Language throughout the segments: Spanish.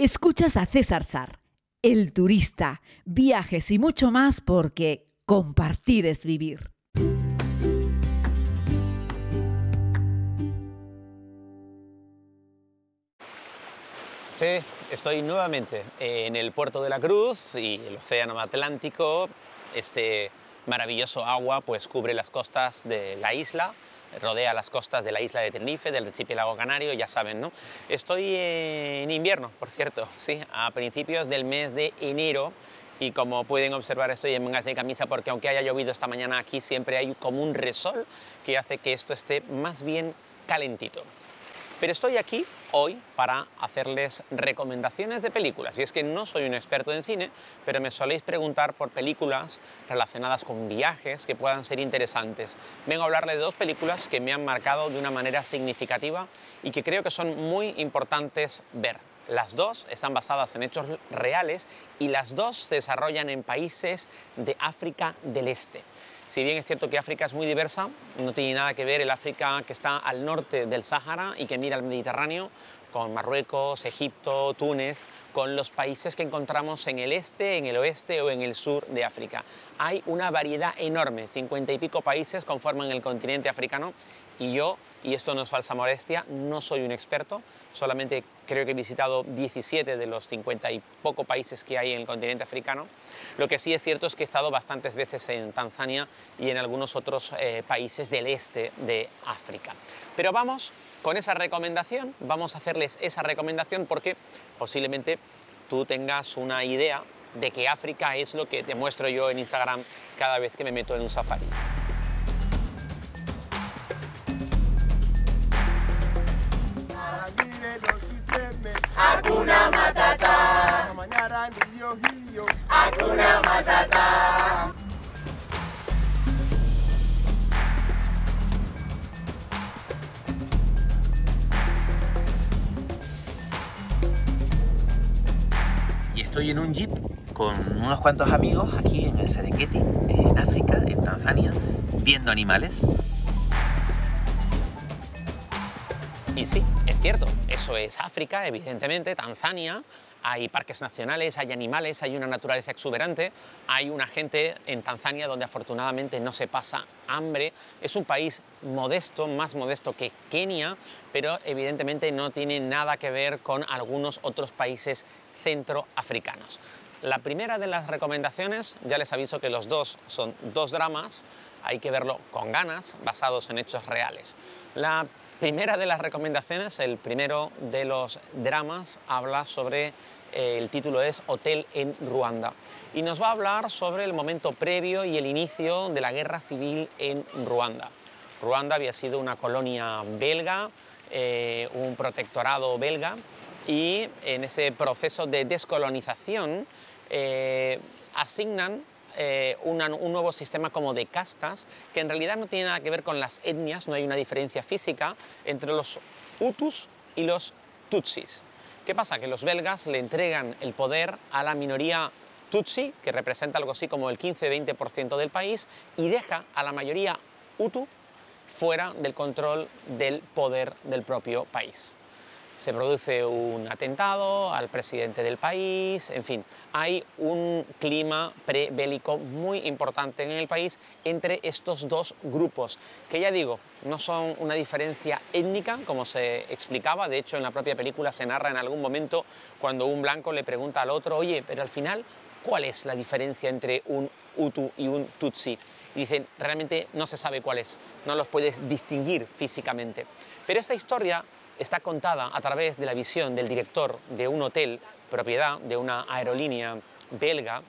Escuchas a César Sar, el turista, viajes y mucho más porque compartir es vivir. Sí, estoy nuevamente en el puerto de la Cruz y el océano Atlántico. Este maravilloso agua pues cubre las costas de la isla, rodea las costas de la isla de Tenerife, del archipiélago canario, ya saben, ¿no? Estoy en invierno, por cierto, sí, a principios del mes de enero y como pueden observar estoy en mangas de camisa porque aunque haya llovido esta mañana aquí siempre hay como un resol que hace que esto esté más bien calentito. Pero estoy aquí hoy para hacerles recomendaciones de películas. Y es que no soy un experto en cine, pero me soléis preguntar por películas relacionadas con viajes que puedan ser interesantes. Vengo a hablarles de dos películas que me han marcado de una manera significativa y que creo que son muy importantes ver. Las dos están basadas en hechos reales y las dos se desarrollan en países de África del Este. Si bien es cierto que África es muy diversa, no tiene nada que ver el África que está al norte del Sáhara y que mira al Mediterráneo, con Marruecos, Egipto, Túnez, con los países que encontramos en el este, en el oeste o en el sur de África. Hay una variedad enorme, cincuenta y pico países conforman el continente africano y yo, y esto no es falsa modestia, no soy un experto, solamente creo que he visitado 17 de los 50 y poco países que hay en el continente africano. Lo que sí es cierto es que he estado bastantes veces en Tanzania y en algunos otros eh, países del este de África. Pero vamos con esa recomendación, vamos a esa recomendación porque posiblemente tú tengas una idea de que África es lo que te muestro yo en Instagram cada vez que me meto en un safari. Hakuna Matata. Hakuna Matata. Estoy en un jeep con unos cuantos amigos aquí en el Serengeti, en África, en Tanzania, viendo animales. Y sí, es cierto, eso es África, evidentemente, Tanzania, hay parques nacionales, hay animales, hay una naturaleza exuberante, hay una gente en Tanzania donde afortunadamente no se pasa hambre. Es un país modesto, más modesto que Kenia, pero evidentemente no tiene nada que ver con algunos otros países centroafricanos. La primera de las recomendaciones, ya les aviso que los dos son dos dramas, hay que verlo con ganas, basados en hechos reales. La primera de las recomendaciones, el primero de los dramas, habla sobre, eh, el título es Hotel en Ruanda, y nos va a hablar sobre el momento previo y el inicio de la guerra civil en Ruanda. Ruanda había sido una colonia belga, eh, un protectorado belga, y en ese proceso de descolonización eh, asignan eh, un nuevo sistema como de castas que en realidad no tiene nada que ver con las etnias, no hay una diferencia física entre los Hutus y los Tutsis. ¿Qué pasa? Que los belgas le entregan el poder a la minoría Tutsi, que representa algo así como el 15-20% del país, y deja a la mayoría Hutu fuera del control del poder del propio país se produce un atentado al presidente del país, en fin, hay un clima prebélico muy importante en el país entre estos dos grupos, que ya digo, no son una diferencia étnica, como se explicaba, de hecho en la propia película se narra en algún momento cuando un blanco le pregunta al otro, oye, pero al final, ¿cuál es la diferencia entre un Hutu y un Tutsi? Y dicen, realmente no se sabe cuál es, no los puedes distinguir físicamente. Pero esta historia está contada a través de la visión del director de un hotel, propiedad de una aerolínea belga,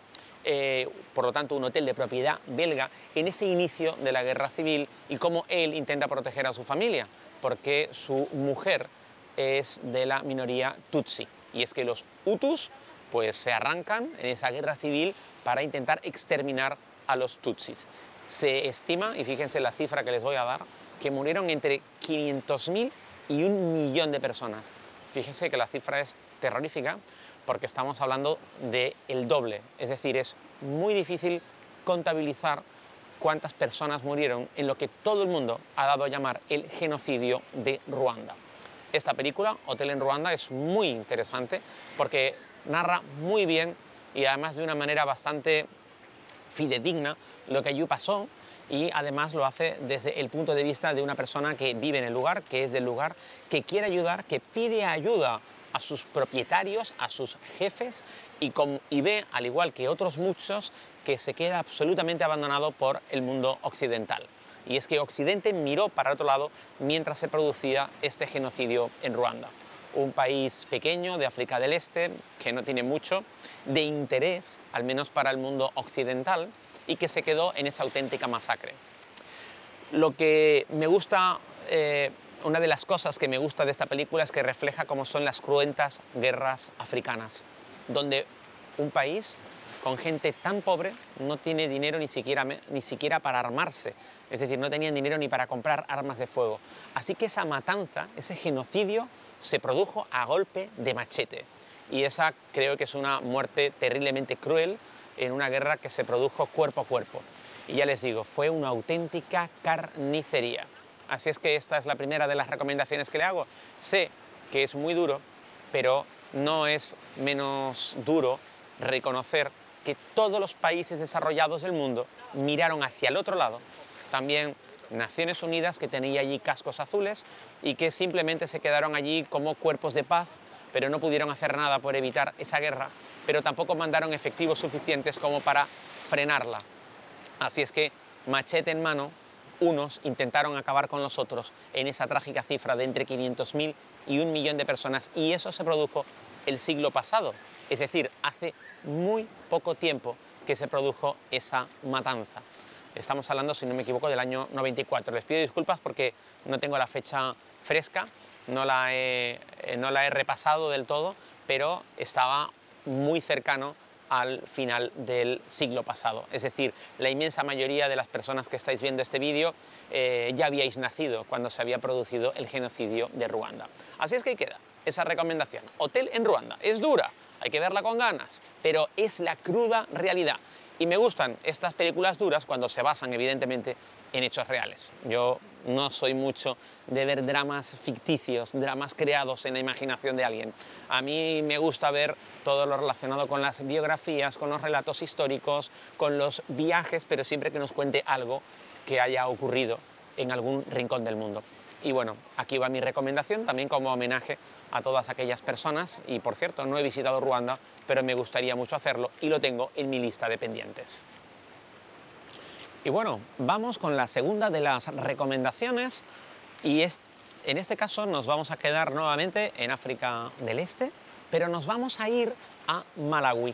eh, por lo tanto un hotel de propiedad belga, en ese inicio de la guerra civil y cómo él intenta proteger a su familia, porque su mujer es de la minoría Tutsi. Y es que los Hutus pues, se arrancan en esa guerra civil para intentar exterminar a los Tutsis. Se estima, y fíjense la cifra que les voy a dar, que murieron entre 500.000 y un millón de personas. Fíjense que la cifra es terrorífica porque estamos hablando del el doble, es decir, es muy difícil contabilizar cuántas personas murieron en lo que todo el mundo ha dado a llamar el genocidio de Ruanda. esta película, Hotel en Ruanda, es muy interesante porque narra muy bien y además de una manera bastante fidedigna lo que allí pasó y además lo hace desde el punto de vista de una persona que vive en el lugar, que es del lugar, que quiere ayudar, que pide ayuda a sus propietarios, a sus jefes y, y ve, al igual que otros muchos, que se queda absolutamente abandonado por el mundo occidental. Y es que Occidente miró para otro lado mientras se producía este genocidio en Ruanda. Un país pequeño de África del Este, que no tiene mucho de interés, al menos para el mundo occidental, y que se quedó en esa auténtica masacre. Lo que me gusta, eh, una de las cosas que me gusta de esta película es que refleja cómo son las cruentas guerras africanas, donde un país con gente tan pobre no tiene dinero ni siquiera, ni siquiera para armarse, es decir, no tenían dinero ni para comprar armas de fuego. Así que esa matanza, ese genocidio, se produjo a golpe de machete. Y esa creo que es una muerte terriblemente cruel en una guerra que se produjo cuerpo a cuerpo. Y ya les digo, fue una auténtica carnicería. Así es que esta es la primera de las recomendaciones que le hago. Sé que es muy duro, pero no es menos duro reconocer que todos los países desarrollados del mundo miraron hacia el otro lado. También Naciones Unidas, que tenía allí cascos azules y que simplemente se quedaron allí como cuerpos de paz, pero no pudieron hacer nada por evitar esa guerra, pero tampoco mandaron efectivos suficientes como para frenarla. Así es que, machete en mano, unos intentaron acabar con los otros en esa trágica cifra de entre 500.000 y un millón de personas, y eso se produjo el siglo pasado, es decir, hace muy poco tiempo que se produjo esa matanza. Estamos hablando, si no me equivoco, del año 94. Les pido disculpas porque no tengo la fecha fresca, no la he, eh, no la he repasado del todo, pero estaba muy cercano al final del siglo pasado. Es decir, la inmensa mayoría de las personas que estáis viendo este vídeo eh, ya habíais nacido cuando se había producido el genocidio de Ruanda. Así es que ahí queda esa recomendación. Hotel en Ruanda. Es dura, hay que verla con ganas, pero es la cruda realidad. Y me gustan estas películas duras cuando se basan evidentemente en hechos reales. Yo no soy mucho de ver dramas ficticios, dramas creados en la imaginación de alguien. A mí me gusta ver todo lo relacionado con las biografías, con los relatos históricos, con los viajes, pero siempre que nos cuente algo que haya ocurrido en algún rincón del mundo. Y bueno, aquí va mi recomendación también como homenaje a todas aquellas personas. Y por cierto, no he visitado Ruanda, pero me gustaría mucho hacerlo y lo tengo en mi lista de pendientes. Y bueno, vamos con la segunda de las recomendaciones y es, en este caso nos vamos a quedar nuevamente en África del Este, pero nos vamos a ir a Malawi.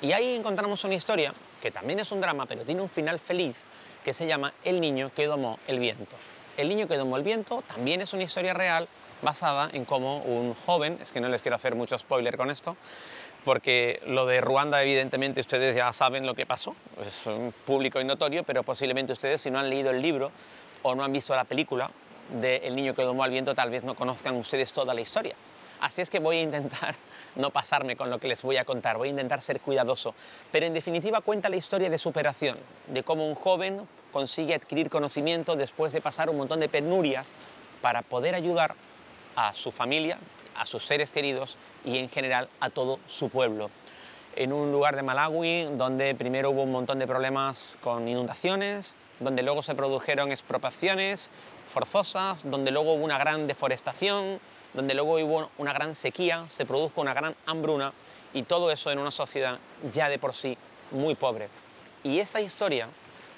Y ahí encontramos una historia que también es un drama, pero tiene un final feliz, que se llama El niño que domó el viento. El niño que domó el viento también es una historia real basada en cómo un joven, es que no les quiero hacer mucho spoiler con esto, porque lo de Ruanda evidentemente ustedes ya saben lo que pasó, es público y notorio, pero posiblemente ustedes si no han leído el libro o no han visto la película de El niño que domó al viento tal vez no conozcan ustedes toda la historia. Así es que voy a intentar no pasarme con lo que les voy a contar, voy a intentar ser cuidadoso, pero en definitiva cuenta la historia de superación, de cómo un joven consigue adquirir conocimiento después de pasar un montón de penurias para poder ayudar a su familia, a sus seres queridos y en general a todo su pueblo. En un lugar de Malawi donde primero hubo un montón de problemas con inundaciones, donde luego se produjeron expropiaciones forzosas, donde luego hubo una gran deforestación, donde luego hubo una gran sequía, se produjo una gran hambruna y todo eso en una sociedad ya de por sí muy pobre. Y esta historia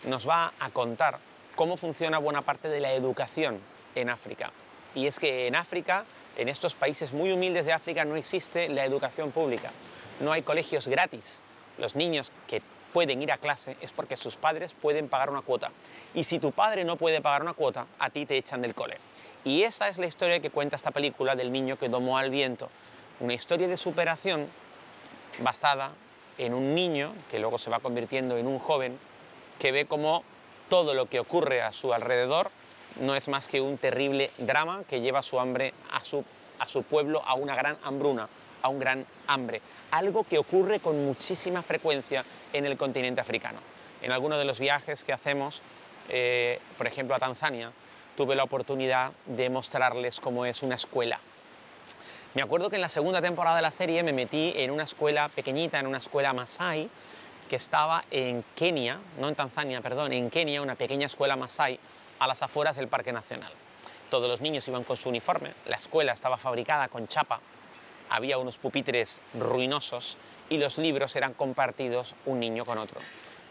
nos va a contar cómo funciona buena parte de la educación en África. Y es que en África, en estos países muy humildes de África, no existe la educación pública. No hay colegios gratis. Los niños que pueden ir a clase es porque sus padres pueden pagar una cuota. Y si tu padre no puede pagar una cuota, a ti te echan del cole. Y esa es la historia que cuenta esta película del niño que domó al viento. Una historia de superación basada en un niño que luego se va convirtiendo en un joven que ve como todo lo que ocurre a su alrededor no es más que un terrible drama que lleva su hambre a su, a su pueblo a una gran hambruna, a un gran hambre. Algo que ocurre con muchísima frecuencia en el continente africano. En algunos de los viajes que hacemos, eh, por ejemplo a Tanzania, tuve la oportunidad de mostrarles cómo es una escuela, Me acuerdo que en la segunda temporada de la serie me metí en una escuela pequeñita, en una escuela Masai, que estaba en Kenia, no en Tanzania, perdón, en Kenia, una pequeña escuela Masai a las afueras del Parque Nacional. Todos los niños iban con su uniforme, la escuela estaba fabricada con chapa, había unos pupitres ruinosos y los libros eran compartidos un niño con otro.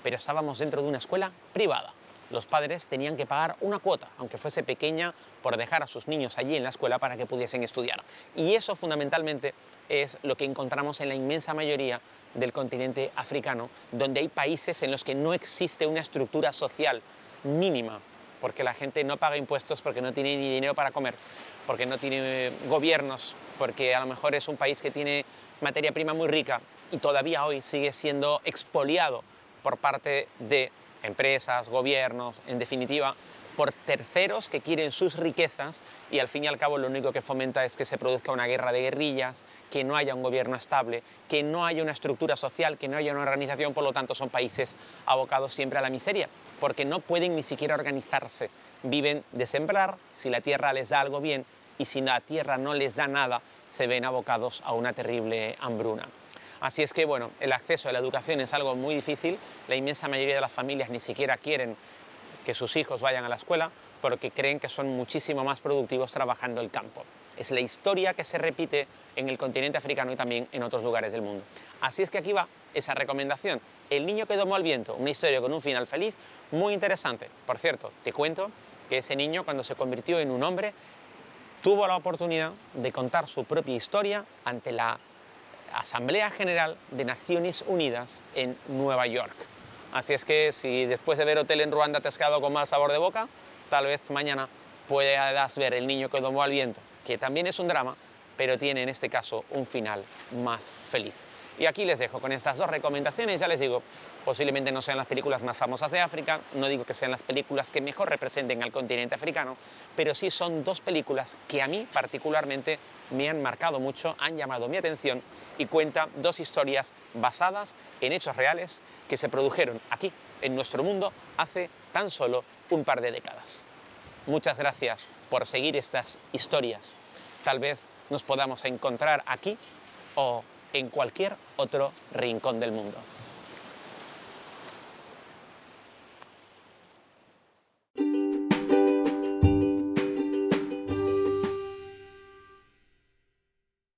Pero estábamos dentro de una escuela privada. Los padres tenían que pagar una cuota, aunque fuese pequeña, por dejar a sus niños allí en la escuela para que pudiesen estudiar. Y eso fundamentalmente es lo que encontramos en la inmensa mayoría del continente africano, donde hay países en los que no existe una estructura social mínima, porque la gente no paga impuestos porque no tiene ni dinero para comer, porque no tiene gobiernos, porque a lo mejor es un país que tiene materia prima muy rica y todavía hoy sigue siendo expoliado por parte de empresas, gobiernos, en definitiva, por terceros que quieren sus riquezas y al fin y al cabo lo único que fomenta es que se produzca una guerra de guerrillas, que no haya un gobierno estable, que no haya una estructura social, que no haya una organización, por lo tanto son países abocados siempre a la miseria, porque no pueden ni siquiera organizarse. Viven de sembrar, si la tierra les da algo bien y si la tierra no les da nada, se ven abocados a una terrible hambruna. Así es que, bueno, el acceso a la educación es algo muy difícil. La inmensa mayoría de las familias ni siquiera quieren que sus hijos vayan a la escuela porque creen que son muchísimo más productivos trabajando el campo. Es la historia que se repite en el continente africano y también en otros lugares del mundo. Así es que aquí va esa recomendación. El niño que domó al viento, una historia con un final feliz, muy interesante. Por cierto, te cuento que ese niño cuando se convirtió en un hombre tuvo la oportunidad de contar su propia historia ante la Asamblea General de Naciones Unidas en Nueva York. Así es que si después de ver Hotel en Ruanda te has quedado con mal sabor de boca, tal vez mañana puedas ver El niño que domó al viento, que también es un drama, pero tiene en este caso un final más feliz. Y aquí les dejo con estas dos recomendaciones, ya les digo, posiblemente no sean las películas más famosas de África, no digo que sean las películas que mejor representen al continente africano, pero sí son dos películas que a mí particularmente me han marcado mucho, han llamado mi atención y cuentan dos historias basadas en hechos reales que se produjeron aquí, en nuestro mundo, hace tan solo un par de décadas. Muchas gracias por seguir estas historias. Tal vez nos podamos encontrar aquí o en cualquier otro rincón del mundo.